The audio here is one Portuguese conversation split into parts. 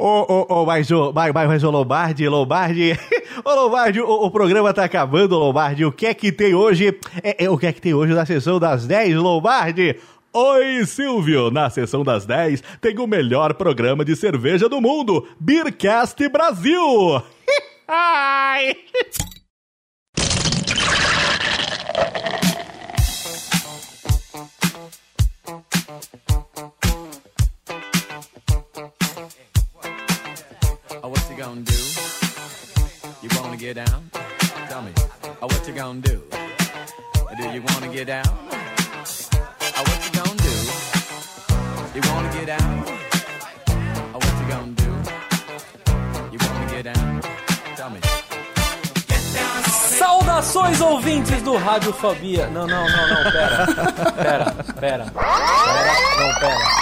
Ô, ô, ô, mas o, mas, Lombardi, Lombardi, ô Lombardi, o, o programa tá acabando, Lombardi, o que é que tem hoje? É, é, o que é que tem hoje na sessão das 10, Lombardi? Oi, Silvio! Na sessão das 10 tem o melhor programa de cerveja do mundo, Beercast Brasil! Ai! Get down? Tell me. Oh, what you gonna do? Do you wanna get down? Oh, what you gonna do? You wanna get down? Oh, what you gonna do? You wanna get down? Tell me. Saudações ouvintes do Radiofobia. Não, não, não, não, pera. Pera, pera. Pera, não, pera.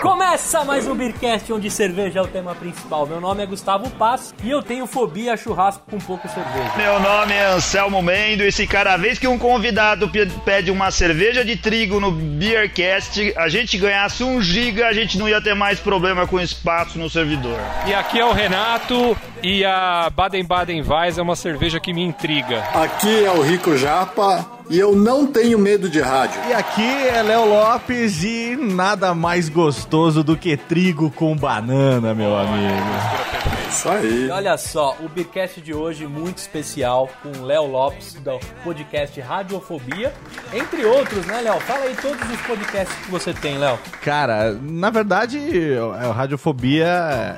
Começa mais um Beercast onde cerveja é o tema principal. Meu nome é Gustavo Paz e eu tenho fobia a churrasco com pouco cerveja. Meu nome é Anselmo Mendo e se cada vez que um convidado pe- pede uma cerveja de trigo no Beercast, a gente ganhasse um giga, a gente não ia ter mais problema com espaço no servidor. E aqui é o Renato e a Baden-Baden Weiss é uma cerveja que me intriga. Aqui é o Rico Japa e eu não tenho medo de rádio. E aqui é Léo Lopes e nada mais gostoso do que trigo com banana, meu amigo. Isso aí. E olha só, o Beercast de hoje muito especial com Léo Lopes do podcast Radiofobia, entre outros, né, Léo? Fala aí todos os podcasts que você tem, Léo. Cara, na verdade, a Radiofobia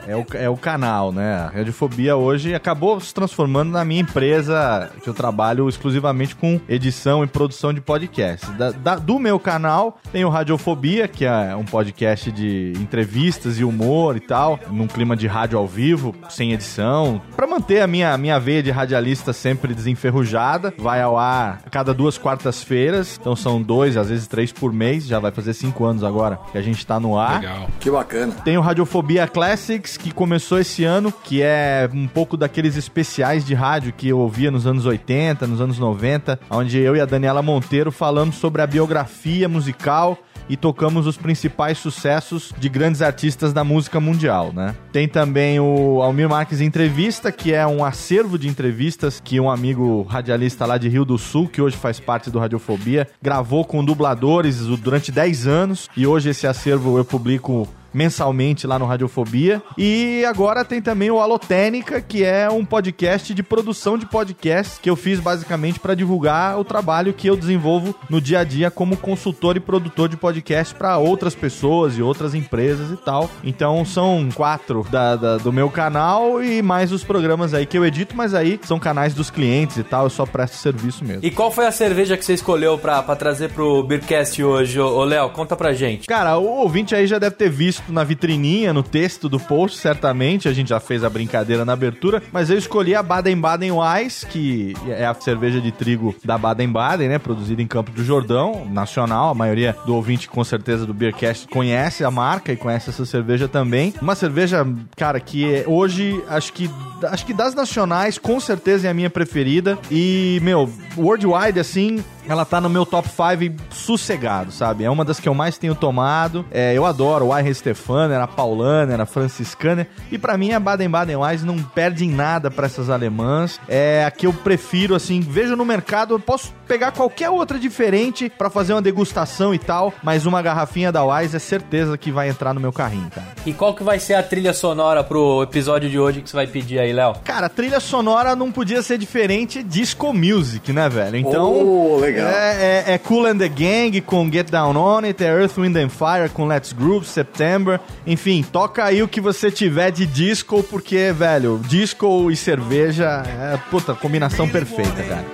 é o, é o canal, né? A Radiofobia hoje acabou se transformando na minha empresa, que eu trabalho exclusivamente com edição e produção de podcasts. Da- da- do meu canal tem o Radiofobia, que é um podcast de entrevistas e humor e tal, num clima de rádio ao vivo, sem edição, Pra manter a minha, minha veia de radialista sempre desenferrujada. Vai ao ar a cada duas quartas-feiras, então são dois, às vezes três por mês, já vai fazer cinco anos agora que a gente tá no ar. Legal. Que bacana. Tem o Radiofobia Classics, que começou esse ano, que é um pouco daqueles especiais de rádio que eu ouvia nos anos 80, nos anos 90, onde eu e a Daniela Monteiro falamos sobre a biografia musical e tocamos os principais sucessos de grandes artistas da música mundial, né? Tem também o Almir Marques Entrevista, que é um acervo de entrevistas que um amigo radialista lá de Rio do Sul, que hoje faz parte do Radiofobia, gravou com dubladores durante 10 anos e hoje esse acervo eu publico mensalmente lá no Radiofobia. E agora tem também o Alotênica, que é um podcast de produção de podcasts que eu fiz basicamente para divulgar o trabalho que eu desenvolvo no dia a dia como consultor e produtor de podcast para outras pessoas e outras empresas e tal. Então são quatro da, da- do meu canal e mais os programas aí que eu edito, mas aí são canais dos clientes e tal, eu só presto serviço mesmo. E qual foi a cerveja que você escolheu pra, pra trazer pro Beercast hoje, ô Léo? Conta pra gente. Cara, o ouvinte aí já deve ter visto na vitrininha, no texto do post, certamente. A gente já fez a brincadeira na abertura. Mas eu escolhi a Baden-Baden Weiss, que é a cerveja de trigo da Baden-Baden, né? Produzida em Campo do Jordão, nacional. A maioria do ouvinte, com certeza, do Beercast conhece a marca e conhece essa cerveja também. Uma cerveja, cara, que é- hoje, acho que, acho que das nacionais, com certeza é a minha preferida. E, meu, worldwide, assim, ela tá no meu top 5 sossegado, sabe? É uma das que eu mais tenho tomado. É, eu adoro o Iron Stefaner, a Paulaner, a Franciscaner. E pra mim a Baden-Baden Weiss não perde em nada pra essas alemãs. É a que eu prefiro, assim, vejo no mercado, eu posso pegar qualquer outra diferente pra fazer uma degustação e tal, mas uma garrafinha da Weiss é certeza que vai entrar no meu carrinho, cara. E qual que vai ser a trilha sonora pro episódio de hoje que você vai pedir aí, Léo? Cara, a trilha sonora não podia ser diferente disco music, né, velho? Então. Oh, legal. É, é, é Cool and the Gang com Get Down On It, é Earth, Wind and Fire com Let's Groove, September. Enfim, toca aí o que você tiver de disco, porque, velho, disco e cerveja é, puta, combinação perfeita, cara.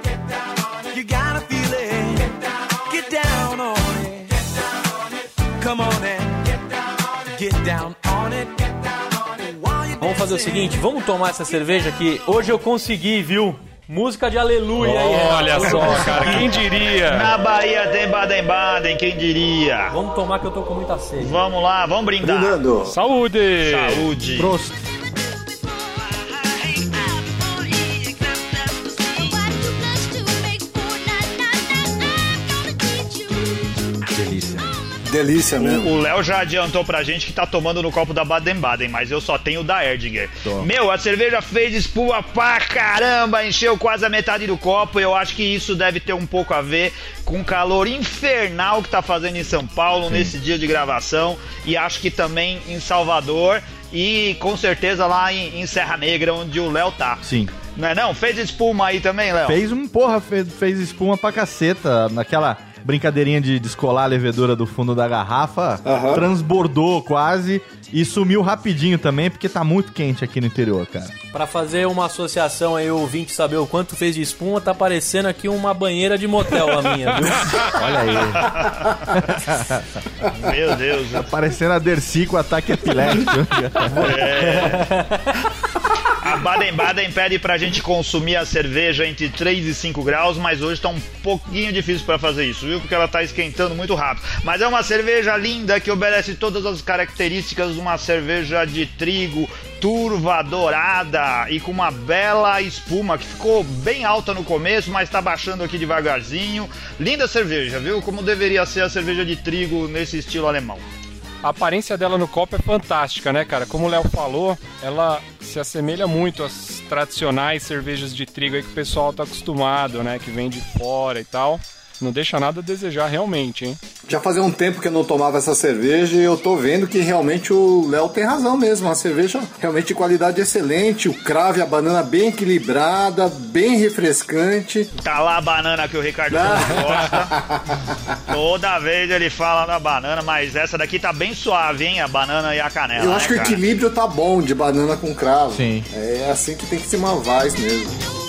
Vamos fazer o seguinte, vamos tomar essa cerveja que hoje eu consegui, viu? Música de aleluia aí. Olha só, cara, quem diria? Na Bahia tem Baden-Baden, quem diria? Vamos tomar que eu tô com muita sede. Vamos lá, vamos brindar. Brindando. Saúde! Saúde. Prost. Delícia. Delícia mesmo. O Léo já adiantou pra gente que tá tomando no copo da Baden-Baden, mas eu só tenho da Erdinger. Tô. Meu, a cerveja fez espuma pra caramba, encheu quase a metade do copo. Eu acho que isso deve ter um pouco a ver com o calor infernal que tá fazendo em São Paulo nesse dia de gravação. E acho que também em Salvador e com certeza lá em, em Serra Negra, onde o Léo tá. Sim. Não é não? Fez espuma aí também, Léo? Fez um, porra, fez, fez espuma pra caceta. Naquela brincadeirinha de descolar a levedura do fundo da garrafa, Aham. transbordou quase e sumiu rapidinho também, porque tá muito quente aqui no interior, cara. Pra fazer uma associação aí, o ouvinte saber o quanto fez de espuma, tá parecendo aqui uma banheira de motel a minha, viu? Olha aí. Meu Deus. Tá parecendo a Dercy com ataque epilético. A Baden-Baden pede pra gente consumir a cerveja entre 3 e 5 graus, mas hoje tá um pouquinho difícil pra fazer isso, viu? Porque ela tá esquentando muito rápido. Mas é uma cerveja linda que obedece todas as características de uma cerveja de trigo, turva, dourada e com uma bela espuma que ficou bem alta no começo, mas tá baixando aqui devagarzinho. Linda cerveja, viu? Como deveria ser a cerveja de trigo nesse estilo alemão. A aparência dela no copo é fantástica, né, cara? Como o Léo falou, ela se assemelha muito às tradicionais cervejas de trigo aí que o pessoal tá acostumado, né? Que vem de fora e tal. Não deixa nada a desejar realmente, hein? Já fazia um tempo que eu não tomava essa cerveja e eu tô vendo que realmente o Léo tem razão mesmo. Uma cerveja realmente de qualidade excelente, o cravo e a banana bem equilibrada, bem refrescante. Tá lá a banana que o Ricardo gosta. Toda vez ele fala da banana, mas essa daqui tá bem suave, hein? A banana e a canela. Eu né, acho que o equilíbrio tá bom de banana com cravo. Sim. É assim que tem que se mavaz mesmo.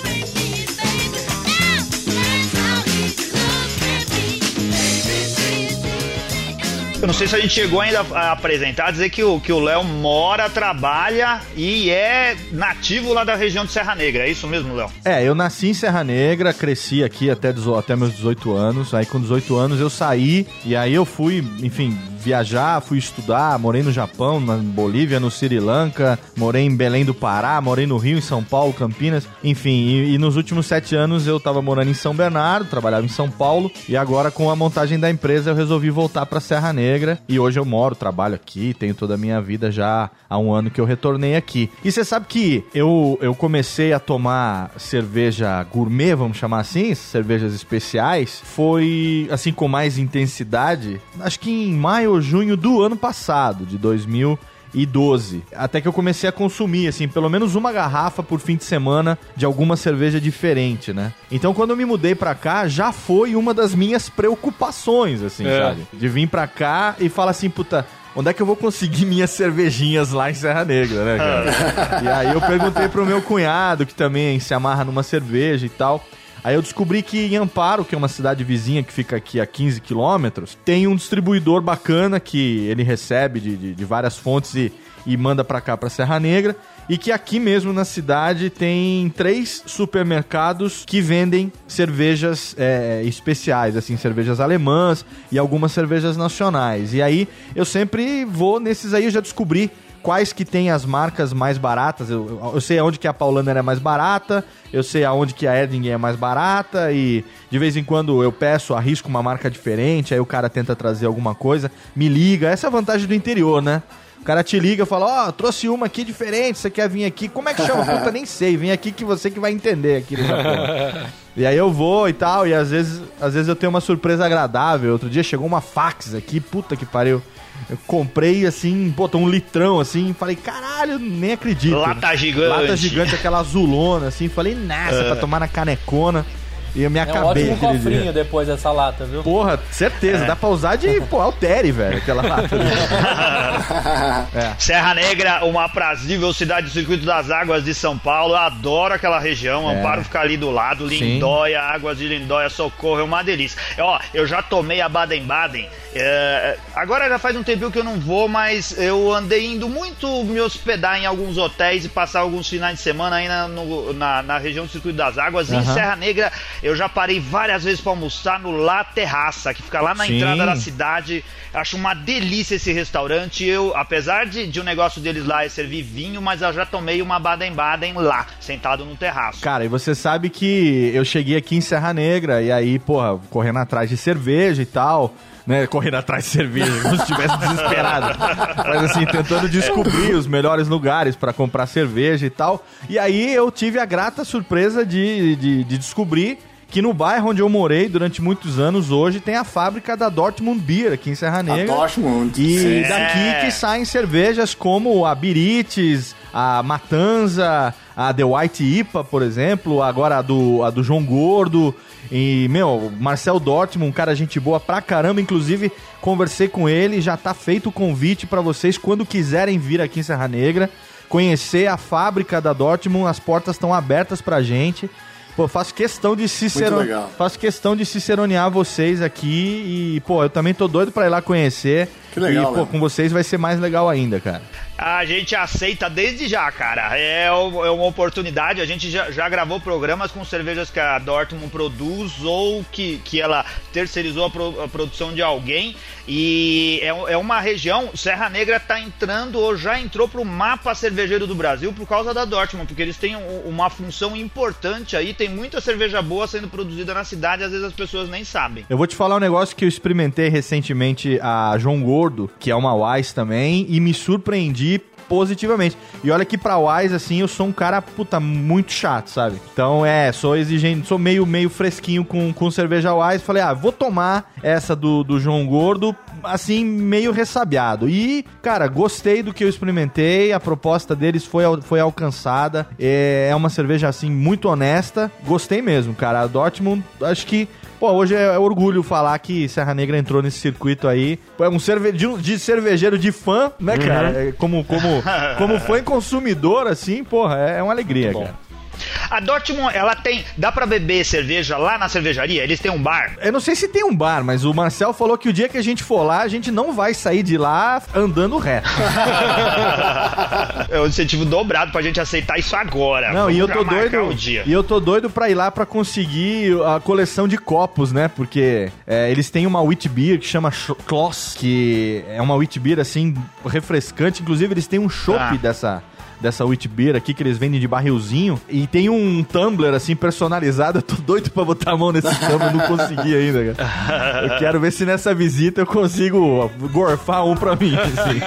Eu não sei se a gente chegou ainda a apresentar, dizer que o que o Léo mora, trabalha e é nativo lá da região de Serra Negra. É isso mesmo, Léo? É, eu nasci em Serra Negra, cresci aqui até, até meus 18 anos. Aí com 18 anos eu saí e aí eu fui, enfim, viajar, fui estudar, morei no Japão, na Bolívia, no Sri Lanka, morei em Belém do Pará, morei no Rio, em São Paulo, Campinas, enfim. E, e nos últimos sete anos eu tava morando em São Bernardo, trabalhava em São Paulo e agora com a montagem da empresa eu resolvi voltar pra Serra Negra e hoje eu moro, trabalho aqui, tenho toda a minha vida já há um ano que eu retornei aqui. E você sabe que eu, eu comecei a tomar cerveja gourmet, vamos chamar assim, cervejas especiais, foi assim com mais intensidade, acho que em maio ou junho do ano passado, de 2012. Até que eu comecei a consumir, assim, pelo menos uma garrafa por fim de semana de alguma cerveja diferente, né? Então, quando eu me mudei pra cá, já foi uma das minhas preocupações, assim, É. sabe? De vir pra cá e falar assim, puta. Onde é que eu vou conseguir minhas cervejinhas lá em Serra Negra, né, cara? e aí eu perguntei pro meu cunhado, que também se amarra numa cerveja e tal. Aí eu descobri que em Amparo, que é uma cidade vizinha que fica aqui a 15 quilômetros, tem um distribuidor bacana que ele recebe de, de- de várias fontes e, e manda pra cá, pra Serra Negra. E que aqui mesmo na cidade tem três supermercados que vendem cervejas é, especiais, assim, cervejas alemãs e algumas cervejas nacionais. E aí eu sempre vou nesses aí, eu já descobri quais que tem as marcas mais baratas. Eu, eu- eu sei aonde que a Paulaner é mais barata, eu sei aonde que a Erdinger é mais barata e de vez em quando eu peço, arrisco uma marca diferente, aí o cara tenta trazer alguma coisa, me liga. Essa é a vantagem do interior, né? O cara te liga e fala, ó, trouxe uma aqui diferente, você quer vir aqui? Como é que chama? Puta, nem sei, vem aqui que você que vai entender aqui. E aí eu vou e tal, e às vezes, às vezes eu tenho uma surpresa agradável. Outro dia chegou uma fax aqui, puta que pariu. Eu comprei assim, pô, um litrão assim, falei, caralho, nem acredito. Lata gigante. Lata gigante, aquela azulona, assim, falei, nessa, pra tomar na canecona. E eu me É um acabei ótimo cofrinho dia. depois dessa lata, viu? Porra, certeza, dá pra usar de, pô, altere, velho, aquela lata. Serra Negra, uma aprazível cidade do Circuito das Águas de São Paulo. Eu adoro aquela região. É. Amparo fica ali do lado. Lindóia, Águas de Lindóia, Socorro, é uma delícia. Ó, eu já tomei a Baden-Baden. é, agora já faz um tempinho que eu não vou, mas eu andei indo muito me hospedar em alguns hotéis e passar alguns finais de semana aí na, no- na, na região do Circuito das Águas. E em. Serra Negra, eu já parei várias vezes para almoçar no La Terraça, que fica lá na Sim. entrada da cidade. Acho uma delícia esse restaurante. eu, apesar de, de o negócio deles lá é servir vinho, mas eu já tomei uma Baden-Baden lá, sentado no terraço. Cara, e você sabe que eu cheguei aqui em Serra Negra e aí, porra, correndo atrás de cerveja e tal. Né, correndo atrás de cerveja, como se estivesse desesperado. Mas assim, tentando descobrir os melhores lugares para comprar cerveja e tal. E aí eu tive a grata surpresa de, de, de descobrir que no bairro onde eu morei durante muitos anos, hoje tem a fábrica da Dortmund Beer aqui em Serra A Negra. Dortmund. E Sim. daqui que saem cervejas como a Birites, a Matanza, a The White IPA, por exemplo, agora a do, a do João Gordo. E, meu, Marcel Dortmund, um cara gente boa pra caramba. Inclusive, conversei com ele, já tá feito o convite pra vocês quando quiserem vir aqui em Serra Negra. Conhecer a fábrica da Dortmund, as portas estão abertas pra gente. Pô, faço questão de ciceron... faço questão de ciceronear vocês aqui e, pô, eu também tô doido pra ir lá conhecer. Que legal, E, pô, né? com vocês vai ser mais legal ainda, cara. A gente aceita desde já, cara. É, é uma oportunidade. A gente já, já gravou programas com cervejas que a Dortmund produz ou que, que ela terceirizou a, pro- a produção de alguém. E é, é uma região. Serra Negra tá entrando ou já entrou pro mapa cervejeiro do Brasil por causa da Dortmund, porque eles têm um- uma função importante aí. Tem muita cerveja boa sendo produzida na cidade, às vezes as pessoas nem sabem. Eu vou te falar um negócio que eu experimentei recentemente a João Gordo, que é uma Wise também, e me surpreendi positivamente. E olha que pra Wise, assim, eu sou um cara, puta, muito chato, sabe? Então, é, sou exigente, sou meio, meio fresquinho com, com cerveja Wise. Falei, ah, vou tomar essa do, do João Gordo, assim, meio ressabiado. E, cara, gostei do que eu experimentei, a proposta deles foi, foi alcançada. É, é uma cerveja, assim, muito honesta. Gostei mesmo, cara. A Dortmund, acho que Pô, hoje é, é orgulho falar que Serra Negra entrou nesse circuito aí. É um cerve de, de cervejeiro de fã, né, cara? É, como, como, como fã e consumidor, assim, porra, é, é uma alegria, cara. A Dortmund, ela tem. Dá pra beber cerveja lá na cervejaria? Eles têm um bar. Eu não sei se tem um bar, mas o Marcel falou que o dia que a gente for lá, a gente não vai sair de lá andando reto. é um incentivo dobrado pra gente aceitar isso agora. Não, Vamos e eu tô doido. E eu tô doido pra ir lá pra conseguir a coleção de copos, né? Porque é, eles têm uma wheat beer que chama Kloss, que é uma wheat beer assim refrescante. Inclusive eles têm um chopp Ah. dessa dessa wheat beer aqui que eles vendem de barrilzinho e tem um tumbler assim personalizado. Eu tô doido pra botar a mão nesse tumbler, não consegui ainda, cara. Eu quero ver se nessa visita eu consigo gorfar um pra mim. assim.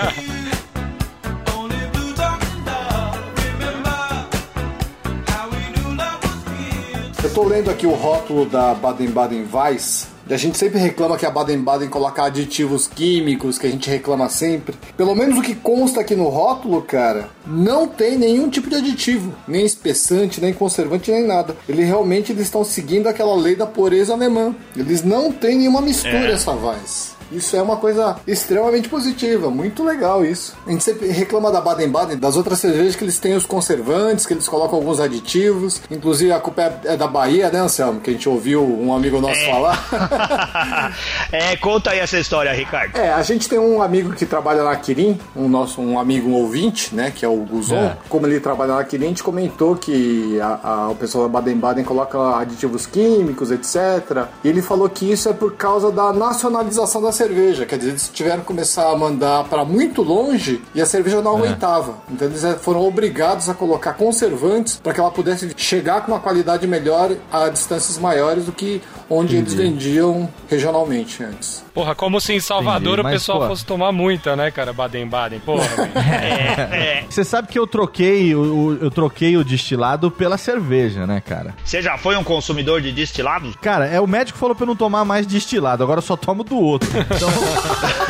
Eu tô lendo aqui o rótulo da Baden-Baden Weiss. E a gente sempre reclama que a Baden-Baden coloca aditivos químicos, que a gente reclama sempre. Pelo menos o que consta aqui no rótulo, cara, não tem nenhum tipo de aditivo, nem espessante, nem conservante, nem nada. Ele realmente eles estão seguindo aquela lei da pureza alemã. Eles não têm nenhuma mistura essa Weiss. Isso é uma coisa extremamente positiva, muito legal isso. A gente sempre reclama da Baden-Baden, das outras cervejas que eles têm os conservantes, que eles colocam alguns aditivos. Inclusive a culpa é é da Bahia, né, Anselmo? Que a gente ouviu um amigo nosso falar. é, conta aí essa história, Ricardo. É, a gente tem um amigo que trabalha na Kirin, um nosso um amigo um ouvinte, né, que é o Guzon. É. Como ele trabalha na Kirin, a gente comentou que a- a- o pessoal da Baden-Baden coloca aditivos químicos, etc. E ele falou que isso é por causa da nacionalização da cerveja, quer dizer, eles tiveram que começar a mandar para muito longe e a cerveja É. não aguentava. Então eles foram obrigados a colocar conservantes para que ela pudesse chegar com uma qualidade melhor a distâncias maiores do que onde eles vendiam regionalmente antes. Porra, como se em Salvador Entendi, o pessoal pô. fosse tomar muita, né, cara? Baden-Baden. Porra, velho. É, Você sabe que eu troquei o, o- eu troquei o destilado pela cerveja, né, cara? Você já foi um consumidor de destilados? Cara, é o médico falou pra eu não tomar mais destilado, agora eu só tomo do outro. 走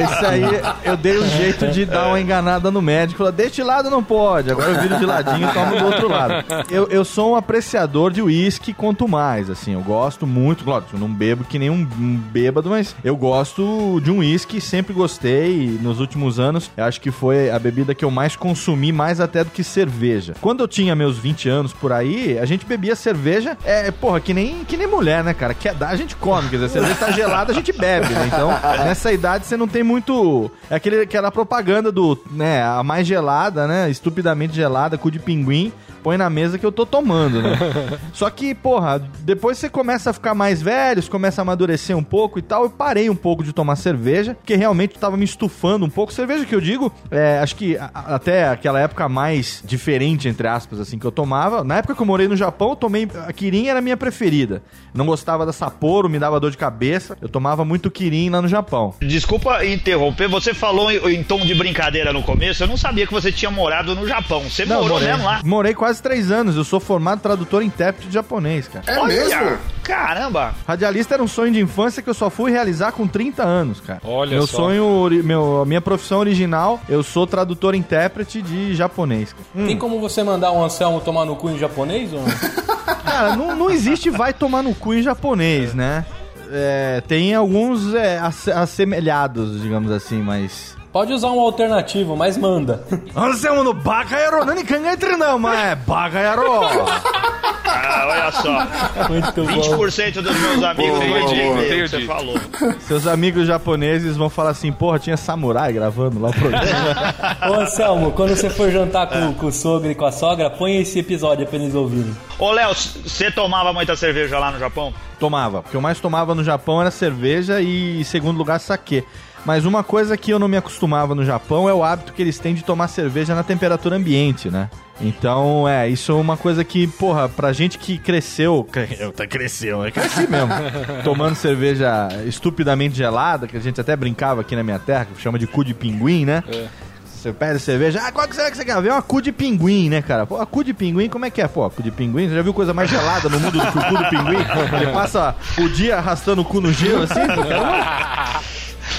esse aí eu dei um jeito de dar uma enganada no médico, falou: "Destilado não pode". Agora eu viro de ladinho e tomo do outro lado. Eu, eu sou um apreciador de uísque quanto mais, assim, eu gosto muito, lógico, eu não bebo que nem um, bêbado, mas eu gosto de um uísque, sempre gostei nos últimos anos, eu acho que foi a bebida que eu mais consumi, mais até do que cerveja. Quando eu tinha meus 20 anos por aí, a gente bebia cerveja, é, porra, que nem, que nem mulher, né, cara? Quer dar, a gente come, quer dizer, cerveja tá gelada, a gente bebe, né? Então, nessa idade você não tem muito. É aquele, aquela propaganda do, né, a mais gelada, né? Estupidamente gelada, cu de pinguim. Põe na mesa que eu tô tomando, né? Só que, porra, depois você começa a ficar mais velho, você começa a amadurecer um pouco e tal. Eu parei um pouco de tomar cerveja, porque realmente tava me estufando um pouco. Cerveja que eu digo, é, acho que até aquela época mais diferente, entre aspas, assim, que eu tomava. Na época que eu morei no Japão, eu tomei. A Kirin era a minha preferida. Não gostava da Sapporo, me dava dor de cabeça. Eu tomava muito Kirin lá no Japão. Desculpa interromper, você falou em, em tom de brincadeira no começo, eu não sabia que você tinha morado no Japão. Você morou morei, mesmo lá? morei quase três anos. Eu sou formado tradutor e intérprete de japonês, cara. É Olha, mesmo? Caramba! Radialista era um sonho de infância que eu só fui realizar com 30 anos, cara. Olha meu só. sonho, meu, a minha profissão original, eu sou tradutor e intérprete de japonês. cara. Tem como você mandar um Anselmo tomar no cu em japonês ou não? Cara, não, não existe vai tomar no cu em japonês, né? É, tem alguns é, asse- assemelhados, digamos assim, mas. Pode usar um alternativo, mas manda. Anselmo no Baka Yaro, não entre não, mas é Baka Yaro. Ah, olha só. Muito bom. 20% dos meus amigos Boa, vão boa, boa. o que Entendi. você falou. Seus amigos japoneses vão falar assim, porra, tinha samurai gravando lá o programa. Ô Anselmo, quando você for jantar com, com o sogro e com a sogra, põe esse episódio pra eles ouvirem. Ô, Léo, você tomava muita cerveja lá no Japão? Tomava. O que eu mais tomava no Japão era cerveja e, em segundo lugar, saquê. Mas uma coisa que eu não me acostumava no Japão é o hábito que eles têm de tomar cerveja na temperatura ambiente, né? Então, é, isso é uma coisa que, porra, pra gente que cresceu. Eu cresceu, eu cresci mesmo. tomando cerveja estupidamente gelada, que a gente até brincava aqui na minha terra, que chama de cu de pinguim, né? Você pede cerveja, ah, qual que será que você quer ver? Uma cu de pinguim, né, cara? Pô, a cu de pinguim, como é que é? Pô, cu de pinguim, você já viu coisa mais gelada no mundo do que o cu do pinguim? Ele passa o dia arrastando o cu no gelo assim? Uma...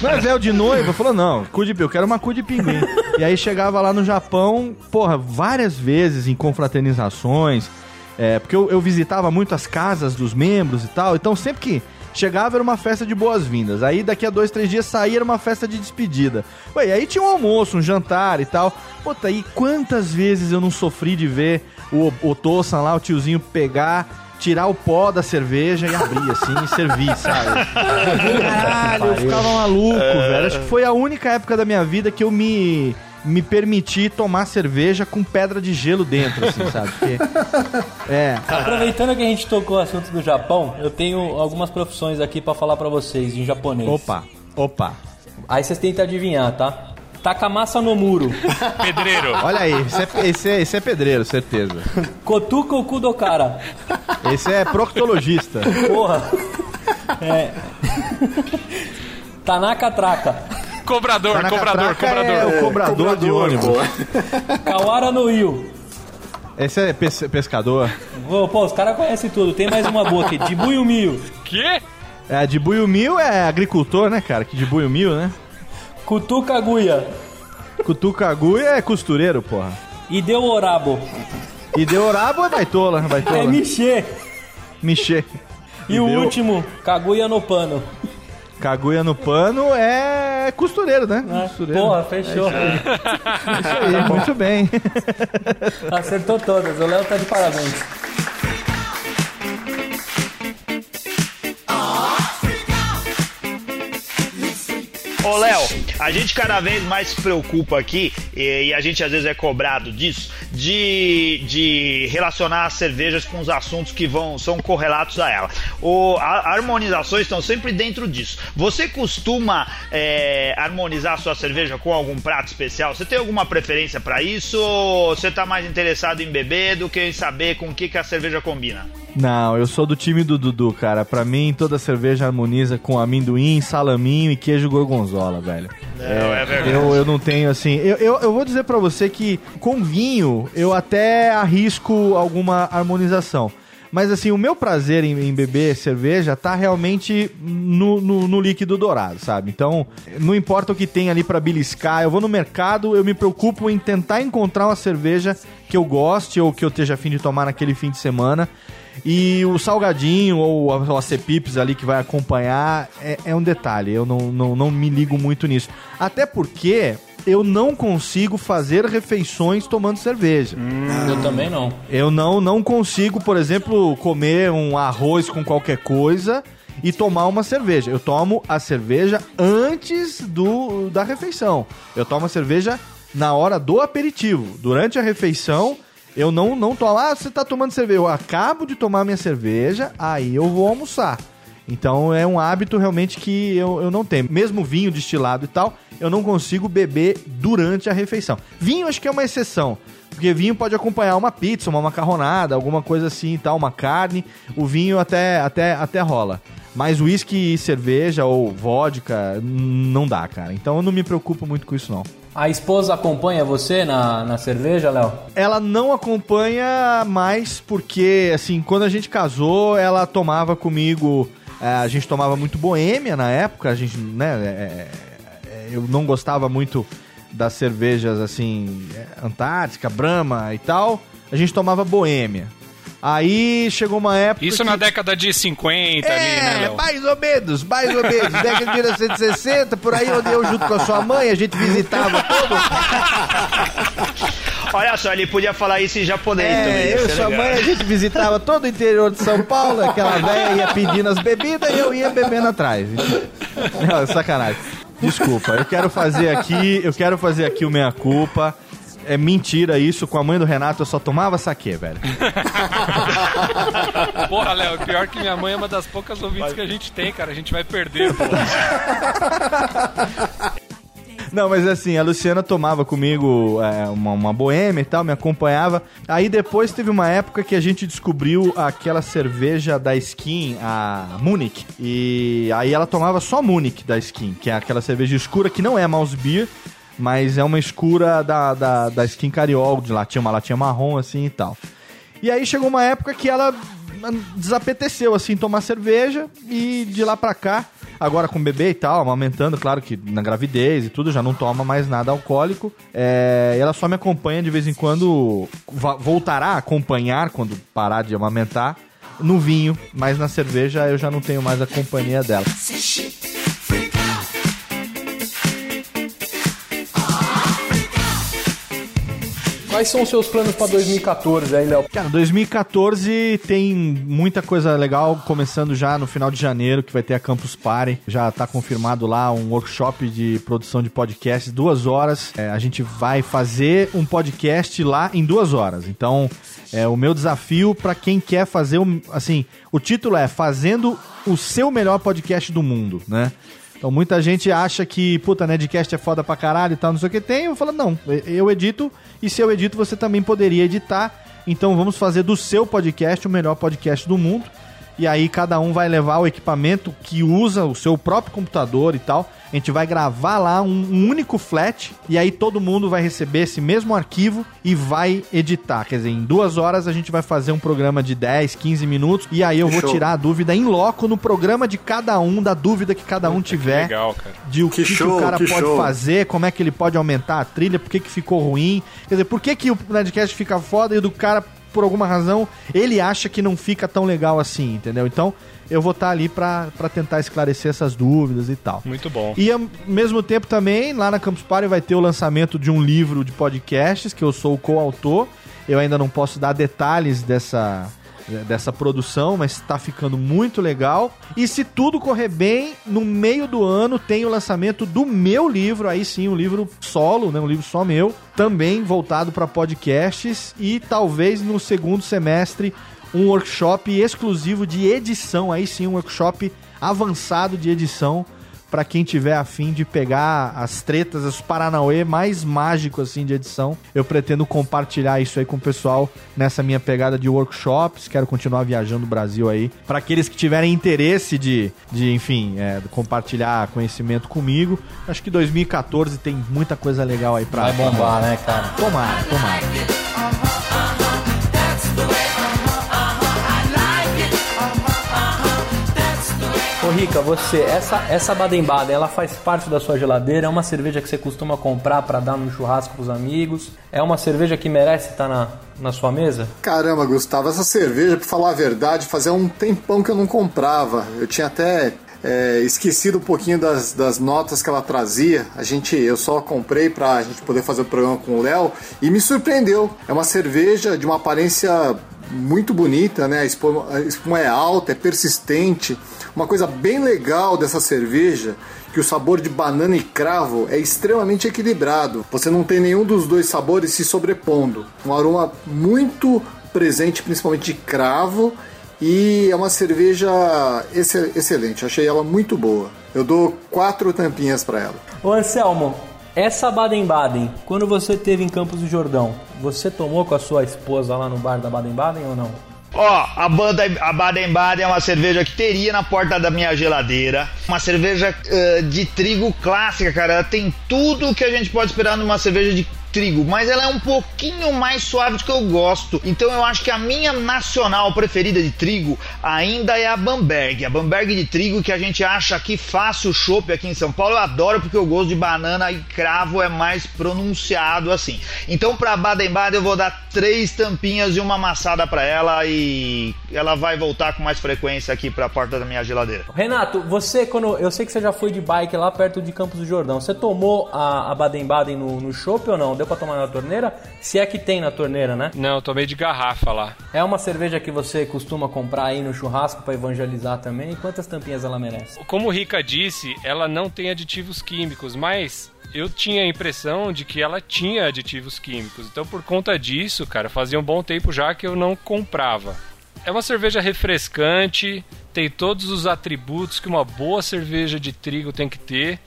Não é véu de noiva? Falou, não, cu de, eu quero uma cu de pinguim. E aí chegava lá no Japão, porra, várias vezes em confraternizações, é, porque eu, eu visitava muito as casas dos membros e tal, então sempre que chegava era uma festa de boas-vindas. Aí daqui a dois, três dias saía era uma festa de despedida. Ué, aí tinha um almoço, um jantar e tal. Puta, e quantas vezes eu não sofri de ver o, o Tossan lá, o tiozinho pegar. Tirar o pó da cerveja e abrir assim e servir, sabe? Caralho, eu ficava maluco, velho. Acho que foi a única época da minha vida que eu me me permiti tomar cerveja com pedra de gelo dentro, assim, sabe? Porque, é, Aproveitando que a gente tocou o assunto do Japão, eu tenho algumas profissões aqui pra falar pra vocês em japonês. opa, opa. Aí vocês tentam adivinhar, tá? Takamasa no muro. Pedreiro. Olha aí, esse é, esse é, esse é pedreiro, certeza. Kotuka o cu do cara. Esse é proctologista. Porra. É. Tanaka Traka. Cobrador, Tanaka cobrador, Traka cobrador. É o cobrador, de ônibus. pô. Kawara no Rio. Esse é pes- pescador. Ô, Pô, os caras conhecem tudo. Tem mais uma boa aqui. Dibuyo Mio. Quê? É, de Buio Mil é agricultor, né, cara? Que de Buio Né? Kutuka Guia. Cutucagu é costureiro, porra. E deu Orabo. E Deorabo é baitola, É baitola. Michê. Michê. E, o deu- último, Kaguya no pano. Caguia no pano é costureiro, né? Ah, Costureiro. Porra, fechou. Isso aí, muito bem. Acertou todas. O Léo tá de parabéns. Ô, Léo, a gente cada vez mais se preocupa aqui, e, e a gente às vezes é cobrado disso, de, de relacionar as cervejas com os assuntos que vão são correlatos a ela. O, a, harmonizações estão sempre dentro disso. Você costuma é, harmonizar a sua cerveja com algum prato especial? Você tem alguma preferência para isso? Ou você tá mais interessado em beber do que em saber com o que, que a cerveja combina? Não, eu sou do time do Dudu, cara. Pra mim, toda cerveja harmoniza com amendoim, salaminho e queijo gorgonzola, velho. Não, é verdade. Eu, eu não tenho assim. Eu, eu, eu vou dizer pra você que com vinho eu até arrisco alguma harmonização. Mas assim, o meu prazer em, em beber cerveja tá realmente no, no, no líquido dourado, sabe? Então, não importa o que tem ali pra beliscar, eu vou no mercado, eu me preocupo em tentar encontrar uma cerveja que eu goste ou que eu esteja afim de tomar naquele fim de semana. E o salgadinho ou a, a Cepips ali que vai acompanhar é, é um detalhe. Eu não, não, não me ligo muito nisso. Até porque eu não consigo fazer refeições tomando cerveja. Eu também não. Eu não, não consigo, por exemplo, comer um arroz com qualquer coisa e tomar uma cerveja. Eu tomo a cerveja antes do da refeição. Eu tomo a cerveja na hora do aperitivo. Durante a refeição, Eu não, não tomo. Ah, você tá tomando cerveja. Eu acabo de tomar minha cerveja, aí eu vou almoçar. Então é um hábito realmente que eu, eu não tenho. Mesmo vinho destilado e tal, eu não consigo beber durante a refeição. Vinho acho que é uma exceção. Porque vinho pode acompanhar uma pizza, uma macarronada, alguma coisa assim e tal, uma carne. O vinho até, até, até rola. Mas uísque e cerveja ou vodka não dá, cara. Então eu não me preocupo muito com isso, não. A esposa acompanha você na, na cerveja, Léo? Ela não acompanha mais porque, assim, quando a gente casou, ela tomava comigo. é, a gente tomava muito boêmia na época, a gente, né? é, eu não gostava muito das cervejas, assim, é, Antártica, Brahma e tal. A gente tomava boêmia. Aí chegou uma época. Isso que- na década de 50 ali, né, é, Léo? mais ou menos, mais ou menos. Década de 1960, por aí onde eu junto com a sua mãe, a gente visitava todo. Olha só, ele podia falar isso em japonês também. É, ia eu e sua legal. mãe, a gente visitava todo o interior de São Paulo, aquela velha ia pedindo as bebidas e eu ia bebendo atrás. Não, é sacanagem. Desculpa, eu quero fazer aqui, eu quero fazer aqui o meia culpa. É mentira isso, com a mãe do Renato eu só tomava saque, velho. Porra, Léo, pior que minha mãe é uma das poucas ouvintes que a gente tem, cara. A gente vai perder, pô. Não, mas assim, a Luciana tomava comigo é, uma, uma boêmia e tal, me acompanhava. Aí depois teve uma época que a gente descobriu aquela cerveja da Skin, a Munich. E aí ela tomava só Munich da Skin, que é aquela cerveja escura que não é mouse beer, mas é uma escura da, da, da Skin Cariol, de latinha, uma latinha marrom assim e tal. E aí chegou uma época que ela desapeteceu, assim, tomar cerveja e de lá pra cá, agora com bebê e tal, amamentando, claro que na gravidez e tudo, já não toma mais nada alcoólico. É, ela só me acompanha de vez em quando, voltará a acompanhar quando parar de amamentar no vinho, mas na cerveja eu já não tenho mais a companhia dela. Quais são os seus planos pra 2014 aí, Léo? Cara, 2014 tem muita coisa legal, começando já no final de janeiro, que vai ter a Campus Party. Já tá confirmado lá um workshop de produção de podcasts, duas horas. É, a gente vai fazer um podcast lá em duas horas. Então, é o meu desafio pra quem quer fazer, assim, o título é Fazendo o seu melhor podcast do mundo, né? Então muita gente acha que, puta, Nedcast é foda pra caralho e tal, não sei o que tem. Eu falo, não, eu edito e se eu edito você também poderia editar. Então vamos fazer do seu podcast o melhor podcast do mundo. E aí cada um vai levar o equipamento que usa o seu próprio computador e tal. A gente vai gravar lá um, um único flat e aí todo mundo vai receber esse mesmo arquivo e vai editar. Quer dizer, em duas horas a gente vai fazer um programa de 10, 15 minutos e aí eu vou Show. tirar a dúvida em loco no programa de cada um, da dúvida que cada um tiver Legal, cara. de o que, Que que show, o cara que pode show. fazer, como é que ele pode aumentar a trilha, por que, que ficou ruim. Quer dizer, por que, que o Nerdcast fica foda e o do cara, por alguma razão, ele acha que não fica tão legal assim, entendeu? Então, eu vou estar ali pra pra tentar esclarecer essas dúvidas e tal. Muito bom. E ao mesmo tempo também, lá na Campus Party vai ter o lançamento de um livro de podcasts, que eu sou o coautor. Eu ainda não posso dar detalhes dessa, dessa produção, mas está ficando muito legal. E se tudo correr bem, no meio do ano tem o lançamento do meu livro, aí sim, um livro solo, né, um livro só meu, também voltado para podcasts e talvez no segundo semestre um workshop exclusivo de edição, aí sim um workshop avançado de edição para quem tiver afim de pegar as tretas, os paranauê mais mágicos assim de edição. Eu pretendo compartilhar isso aí com o pessoal nessa minha pegada de workshops. Quero continuar viajando o Brasil aí. Para aqueles que tiverem interesse de, de enfim, é, compartilhar conhecimento comigo, acho que 2014 tem muita coisa legal aí pra Vai bombar, né, cara? Tomara, tomara. Rica, você, essa, essa Baden-Baden, ela faz parte da sua geladeira? É uma cerveja que você costuma comprar pra dar no churrasco pros amigos? É uma cerveja que merece estar na, na sua mesa? Caramba, Gustavo, essa cerveja, pra falar a verdade, fazia um tempão que eu não comprava. Eu tinha até é, esquecido um pouquinho das, das notas que ela trazia. A gente, eu só comprei pra gente poder fazer o programa com o Léo e me surpreendeu. É uma cerveja de uma aparência muito bonita, né? A espuma, a espuma é alta, é persistente. Uma coisa bem legal dessa cerveja que o sabor de banana e cravo é extremamente equilibrado. Você não tem nenhum dos dois sabores se sobrepondo. Um aroma muito presente, principalmente de cravo, e é uma cerveja excel- excelente. Achei ela muito boa. Eu dou quatro tampinhas para ela. Ô Anselmo, essa Baden-Baden, quando você teve em Campos do Jordão, você tomou com a sua esposa lá no bar da Baden-Baden ou não? Ó, a banda a Baden-Baden é uma cerveja que teria na porta da minha geladeira. Uma cerveja eh, de trigo clássica, cara. Ela tem tudo que a gente pode esperar numa cerveja de trigo, mas ela é um pouquinho mais suave do que eu gosto. Então eu acho que a minha nacional preferida de trigo ainda é a Bamberg. A Bamberg de trigo que a gente acha aqui fácil o chopp aqui em São Paulo. Eu adoro porque o gosto de banana e cravo é mais pronunciado assim. Então para Baden-Baden eu vou dar três tampinhas e uma amassada para ela e ela vai voltar com mais frequência aqui para a porta da minha geladeira. Renato, você, quando. Eu sei que você já foi de bike lá perto de Campos do Jordão. Você tomou a, Baden-Baden no, no ou não? Deu pra tomar na torneira? Se é que tem na torneira, né? Não, eu tomei de garrafa lá. É uma cerveja que você costuma comprar aí no churrasco pra evangelizar também. E quantas tampinhas ela merece? Como o Rica disse, ela não tem aditivos químicos, mas eu tinha a impressão de que ela tinha aditivos químicos. Então, por conta disso, cara, fazia um bom tempo já que eu não comprava. É uma cerveja refrescante, tem todos os atributos que uma boa cerveja de trigo tem que ter.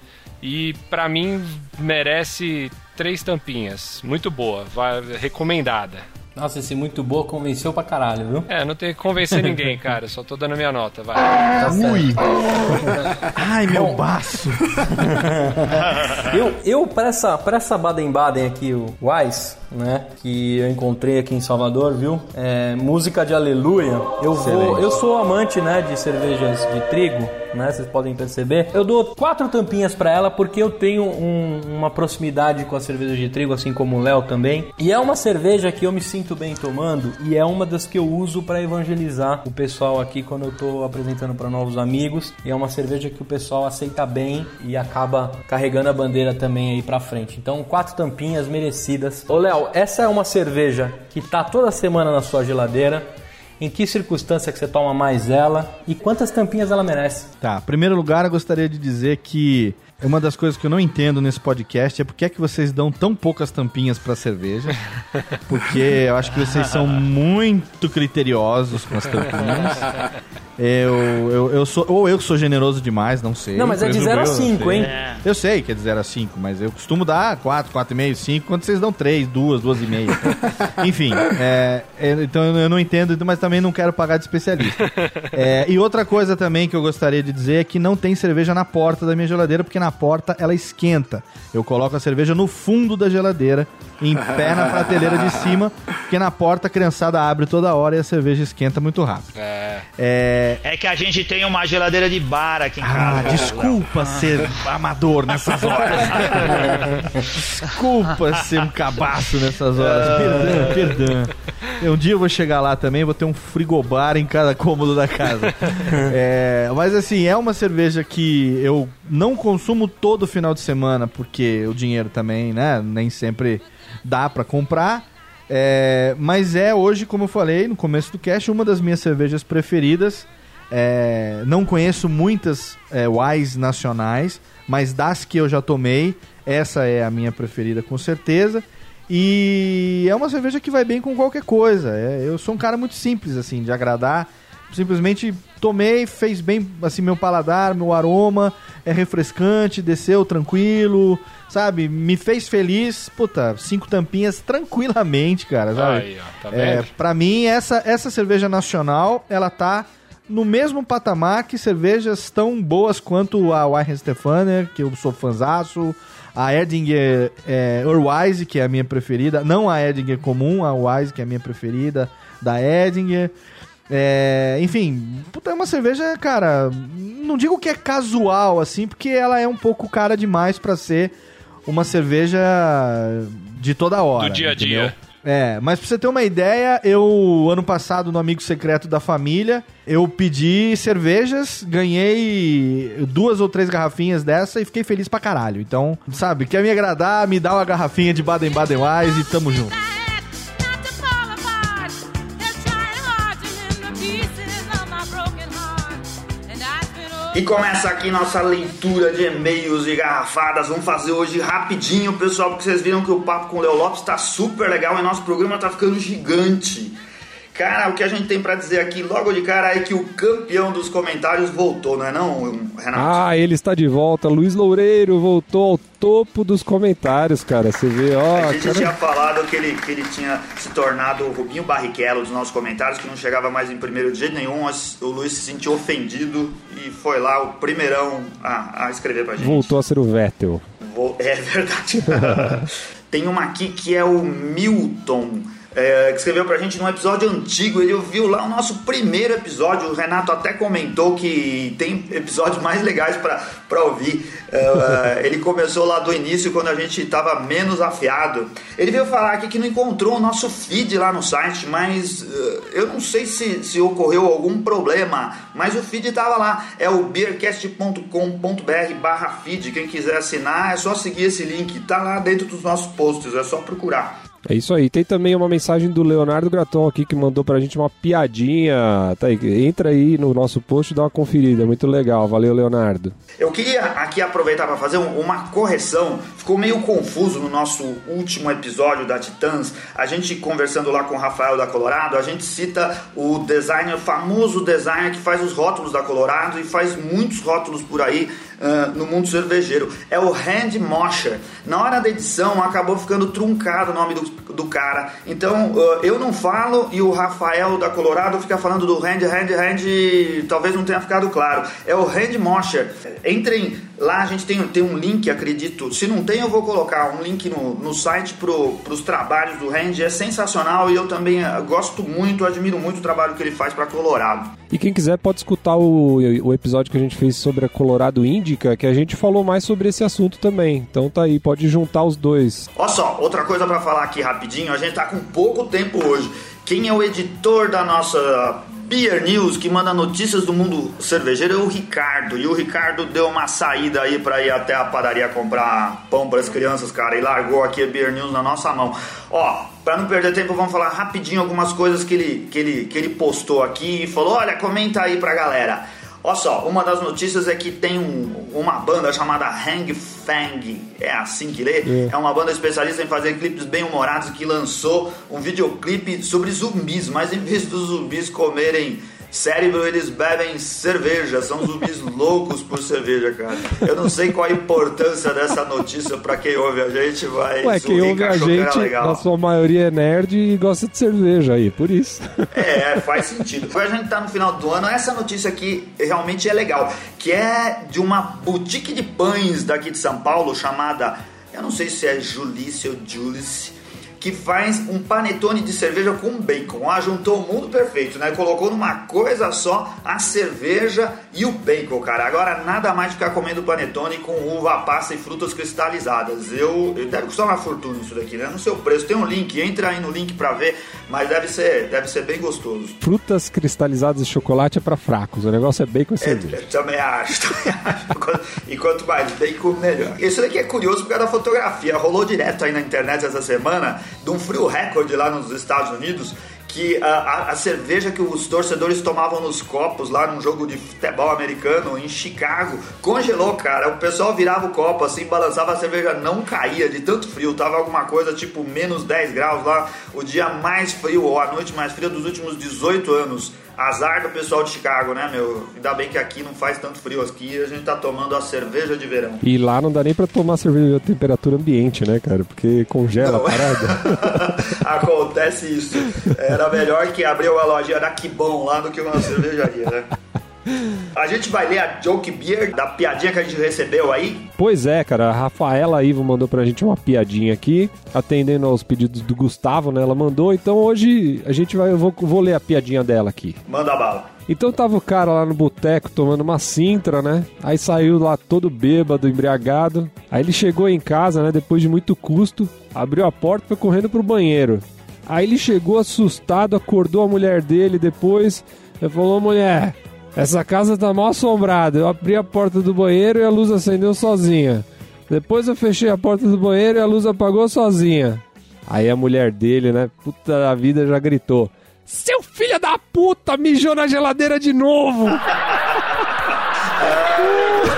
E pra mim merece três tampinhas. Muito boa, vai, recomendada. Nossa, esse muito boa convenceu pra caralho, viu? É, não tem que convencer ninguém, cara. Só tô dando minha nota, vai. Tá. Ui! Ai, meu baço! Eu, eu pra, essa, pra essa Baden-Baden aqui, o Wise, né? Que eu encontrei aqui em Salvador, viu? É, música de aleluia. Eu vou. Eu sou amante, né? De cervejas de trigo, né? Vocês podem perceber. Eu dou quatro tampinhas pra ela porque eu tenho um- uma proximidade com a cerveja de trigo, assim como o Léo também. E é uma cerveja que eu me sinto bem tomando e é uma das que eu uso pra evangelizar o pessoal aqui quando eu tô apresentando pra novos amigos. E é uma cerveja que o pessoal aceita bem e acaba carregando a bandeira também aí pra frente. Então, quatro tampinhas merecidas. Ô Léo, essa é uma cerveja que tá toda semana na sua geladeira. Em que circunstância que você toma mais ela e quantas tampinhas ela merece? Tá, primeiro lugar, eu gostaria de dizer que uma das coisas que eu não entendo nesse podcast é por que é que vocês dão tão poucas tampinhas pra cerveja. Porque eu acho que vocês são muito criteriosos com as tampinhas. Eu, eu, eu sou, ou eu que sou generoso demais, não sei. Não, mas é de Presumo 0 a eu, não 5, sei. hein? Eu sei que é de 0 a 5, mas eu costumo dar 4, 4,5, 5, quando vocês dão 3, 2, 2,5. Enfim, é, é, então eu não entendo, mas também não quero pagar de especialista. É, e outra coisa também que eu gostaria de dizer é que não tem cerveja na porta da minha geladeira, porque na porta ela esquenta. Eu coloco a cerveja no fundo da geladeira, em pé na prateleira de cima, porque na porta a criançada abre toda hora e a cerveja esquenta muito rápido. É. É, É que a gente tem uma geladeira de bar aqui em ah, casa. né, desculpa ser amador nessas horas. desculpa ser um cabaço nessas horas. Perdão, perdão. Um dia eu vou chegar lá também, vou ter um frigobar em cada cômodo da casa. É, mas assim, é uma cerveja que eu não consumo todo final de semana, porque o dinheiro também, né, nem sempre dá pra comprar. É, mas é hoje, como eu falei no começo do cast, uma das minhas cervejas preferidas. É, não conheço muitas é, Wise nacionais, mas das que eu já tomei, essa é a minha preferida com certeza. E é uma cerveja que vai bem com qualquer coisa. É, eu sou um cara muito simples, assim, de agradar. Simplesmente tomei, fez bem assim meu paladar, meu aroma, é refrescante, desceu tranquilo, sabe? Me fez feliz. Puta, cinco tampinhas tranquilamente, cara, sabe? Aí, ó, tá É, pra mim, essa, essa cerveja nacional, ela tá no mesmo patamar que cervejas tão boas quanto a Weihenstephaner, que eu sou fanzaço, a Erdinger é, Urwise, que é a minha preferida, não a Erdinger comum, a Wise, que é a minha preferida, da Erdinger. É, enfim, puta, é uma cerveja, cara, não digo que é casual, assim, porque ela é um pouco cara demais pra ser uma cerveja de toda hora. Do dia a dia. É, mas pra você ter uma ideia, eu, ano passado, no Amigo Secreto da Família, eu pedi cervejas, ganhei duas ou três garrafinhas dessa e fiquei feliz pra caralho. Então, sabe, quer me agradar, me dá uma garrafinha de Baden-Baden Wise e tamo junto. E começa aqui nossa leitura de e-mails e garrafadas. Vamos fazer hoje rapidinho, pessoal, porque vocês viram que o papo com o Léo Lopes tá super legal e nosso programa tá ficando gigante. Cara, o que a gente tem pra dizer aqui logo de cara é que o campeão dos comentários voltou, não é não, Renato? Ah, ele está de volta. Luiz Loureiro voltou ao topo dos comentários, cara. Você vê, ó. a gente cara- tinha falado que ele, que ele tinha se tornado o Rubinho Barrichello dos nossos comentários, que não chegava mais em primeiro de jeito nenhum. O Luiz se sentiu ofendido e foi lá o primeirão a, a escrever pra gente. Voltou a ser o Vettel. É verdade. Tem uma aqui que é o Milton. É, que escreveu pra gente num episódio antigo, ele ouviu lá o nosso primeiro episódio. O Renato até comentou que tem episódios mais legais pra, pra ouvir. É, ele começou lá do início, quando a gente tava menos afiado. Ele veio falar aqui que não encontrou o nosso feed lá no site, mas é, eu não sei se, se ocorreu algum problema. Mas o feed tava lá. É o beercast.com.br barra feed. Quem quiser assinar é só seguir esse link. Tá lá dentro dos nossos posts, é só procurar. É isso aí. Tem também uma mensagem do Leonardo Graton aqui que mandou pra gente uma piadinha. Tá aí, entra aí no nosso post e dá uma conferida. Muito legal. Valeu, Leonardo. Eu queria aqui aproveitar para fazer um- uma correção. Ficou meio confuso no nosso último episódio da Titãs. A gente conversando lá com o Rafael da Colorado, a gente cita o designer, o famoso designer que faz os rótulos da Colorado e faz muitos rótulos por aí ah, no mundo cervejeiro. É o Randy Mosher. Na hora da edição acabou ficando truncado o nome do, do cara. Então ah, eu não falo e o Rafael da Colorado fica falando do Randy, Randy, Randy. Talvez não tenha ficado claro. É o Randy Mosher. Entrem lá, a gente tem, tem um link, acredito. Se não tem, eu vou colocar um link no, no site para os trabalhos do Randy. É sensacional e eu também ah, gosto muito, admiro muito o trabalho que ele faz para Colorado. E quem quiser pode escutar o, o episódio que a gente fez sobre a Colorado Índica, que a gente falou mais sobre esse assunto também. Então tá aí, pode juntar os dois. Olha só, outra coisa pra falar aqui rapidinho, a gente tá com pouco tempo hoje. Quem é o editor da nossa Beer News, que manda notícias do mundo cervejeiro, é o Ricardo. E o Ricardo deu uma saída aí pra ir até a padaria comprar pão pras crianças, cara, e largou aqui a Beer News na nossa mão. Ó, pra não perder tempo, vamos falar rapidinho algumas coisas que ele, que ele, que ele postou aqui e falou: olha, comenta aí pra galera. Olha só, uma das notícias é que tem um- uma banda chamada Hang Fang, é assim que lê? É. uma banda especialista em fazer clipes bem humorados que lançou um videoclipe sobre zumbis, mas em vez dos zumbis comerem cérebro, eles bebem cerveja, são zumbis loucos por cerveja, cara. Eu não sei qual a importância dessa notícia pra quem ouve a gente, mas Ué, quem ouve a gente, legal. na sua maioria é nerd e gosta de cerveja aí, por isso. É, faz sentido. Agora a gente tá no final do ano, essa notícia aqui realmente é legal, que é de uma boutique de pães daqui de São Paulo chamada, eu não sei se é Julice ou Julice, que faz um panetone de cerveja com bacon. Ah, juntou o mundo perfeito, né? Colocou numa coisa só a cerveja e o bacon, cara. Agora nada mais ficar comendo panetone com uva passa e frutas cristalizadas. Eu, eu deve custar uma fortuna isso daqui, né? No seu preço tem um link, entra aí no link pra ver, mas deve ser, deve ser bem gostoso. Frutas cristalizadas de chocolate é pra fracos, o negócio é bacon e cerveja. Eu também acho, também acho. E quanto mais bacon, melhor. Isso daqui é curioso por causa da fotografia. Rolou direto aí na internet essa semana de um frio recorde lá nos Estados Unidos. Que a, a- cerveja que os torcedores tomavam nos copos lá num jogo de futebol americano em Chicago congelou, cara. O pessoal virava o copo assim, balançava a cerveja, não caía de tanto frio. Tava alguma coisa tipo menos 10 graus lá, o dia mais frio ou a noite mais fria dos últimos 18 anos. Azar do pessoal de Chicago, né, meu? Ainda bem que aqui não faz tanto frio. Aqui a gente tá tomando a cerveja de verão. E lá não dá nem pra tomar cerveja a temperatura ambiente, né, cara? Porque congela a parada. Acontece isso. Era melhor que abrir uma lojinha da Kibon lá do que uma cervejaria, né? A gente vai ler a Joke Beer da piadinha que a gente recebeu aí. Pois é, cara, a Rafaela Ivo mandou pra gente uma piadinha aqui, atendendo aos pedidos do Gustavo, né? Ela mandou, então hoje a gente vai, eu vou, vou ler a piadinha dela aqui. Manda bala. Então tava o cara lá no boteco tomando uma cintra, né? Aí saiu lá todo bêbado, embriagado. Aí ele chegou em casa, né? Depois de muito custo, abriu a porta e foi correndo pro banheiro. Aí ele chegou assustado, acordou a mulher dele depois. Ele falou: mulher, essa casa tá mal assombrada. Eu abri a porta do banheiro e a luz acendeu sozinha. Depois eu fechei a porta do banheiro e a luz apagou sozinha. Aí a mulher dele, né? Puta da vida, já gritou: Seu filho da puta mijou na geladeira de novo!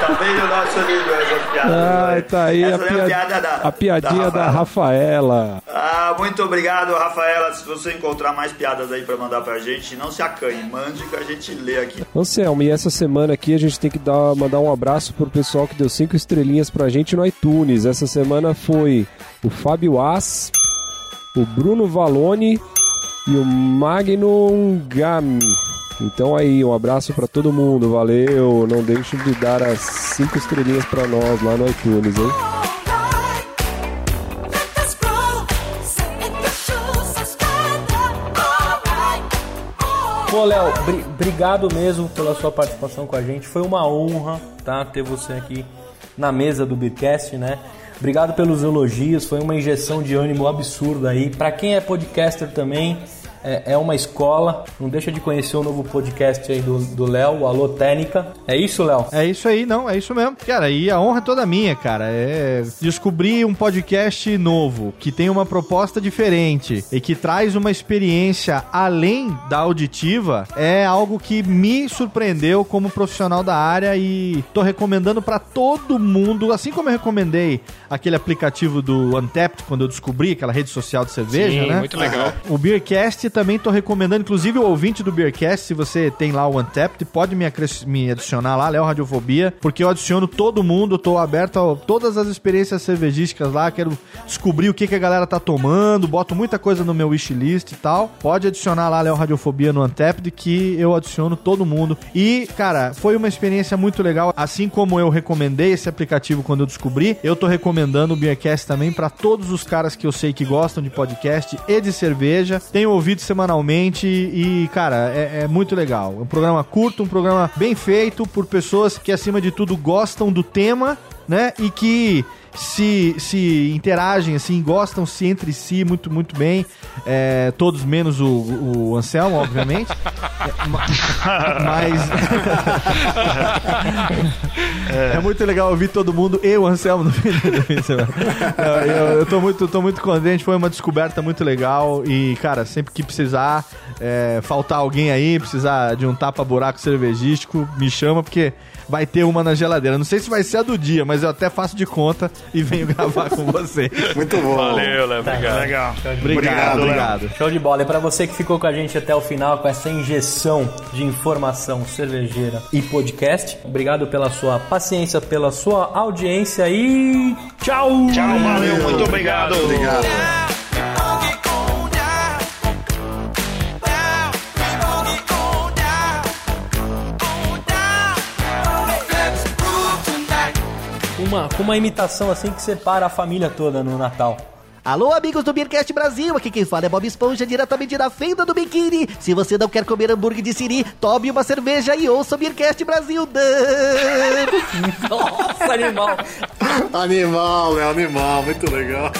Tá bem no nosso nível essa piada. Ai, tá aí a, é pia- piada da, a piadinha da Rafaela. Rafaela. Muito obrigado, Rafaela. Se você encontrar mais piadas aí pra mandar pra gente, não se acanhe, mande que a gente lê aqui. Anselmo, e essa semana aqui a gente tem que dar, mandar um abraço pro pessoal que deu cinco estrelinhas pra gente no iTunes. Essa semana foi o Fábio As, o Bruno Valone e o Magnum Gam. Então aí, um abraço pra todo mundo, valeu. Não deixe de dar as cinco estrelinhas pra nós lá no iTunes, hein? Pô, Léo, bri- obrigado mesmo pela sua participação com a gente. Foi uma honra, tá, ter você aqui na mesa do Beercast, né? Obrigado pelos elogios, foi uma injeção de ânimo absurda aí. Pra quem é podcaster também, é, é uma escola. Não deixa de conhecer o novo podcast aí do Léo, o Alô Técnica. É isso, Léo? É isso aí, não, é isso mesmo. Cara, e a honra é toda minha, cara. É descobrir um podcast novo, que tem uma proposta diferente e que traz uma experiência além da auditiva, é algo que me surpreendeu como profissional da área e tô recomendando pra todo mundo, assim como eu recomendei aquele aplicativo do Untapped quando eu descobri aquela rede social de cerveja, Sim, né? muito legal. O Beercast também tô recomendando, inclusive o ouvinte do Beercast, se você tem lá o Untapped, pode me, me adicionar lá, Léo Radiofobia, porque eu adiciono todo mundo, tô aberto a todas as experiências cervejísticas lá, quero descobrir o que, que a galera tá tomando, boto muita coisa no meu wishlist e tal. Pode adicionar lá Léo Radiofobia no Untapped, que eu adiciono todo mundo. E, cara, foi uma experiência muito legal, assim como eu recomendei esse aplicativo quando eu descobri, eu tô recomendando o Beercast também pra todos os caras que eu sei que gostam de podcast e de cerveja. Tenho ouvido semanalmente e, cara, é, é muito legal. É um programa curto, um programa bem feito por pessoas que, acima de tudo, gostam do tema, né? E que se, se interagem, assim, gostam-se entre si muito, muito bem. É, todos menos o, o Anselmo, obviamente. É, ma- mas. é muito legal ouvir todo mundo e o Anselmo no fim do semana. Eu, eu tô, muito, tô muito contente, foi uma descoberta muito legal. E, cara, sempre que precisar é, faltar alguém aí, precisar de um tapa-buraco cervejístico, me chama, porque vai ter uma na geladeira. Não sei se vai ser a do dia, mas eu até faço de conta e venho gravar com você. Muito bom. Valeu, Léo, obrigado. Legal. Obrigado, obrigado. Show de bola. E pra você que ficou com a gente até o final com essa injeção de informação cervejeira e podcast, obrigado pela sua paciência, pela sua audiência e tchau! Tchau, valeu, muito obrigado. Obrigado. Uma, com uma imitação assim que separa a família toda no Natal. Alô, amigos do Beercast Brasil, aqui quem fala é Bob Esponja, diretamente da fenda do biquíni. Se você não quer comer hambúrguer de siri, tome uma cerveja e ouça o Beercast Brasil. Nossa, animal! Animal, é animal, muito legal.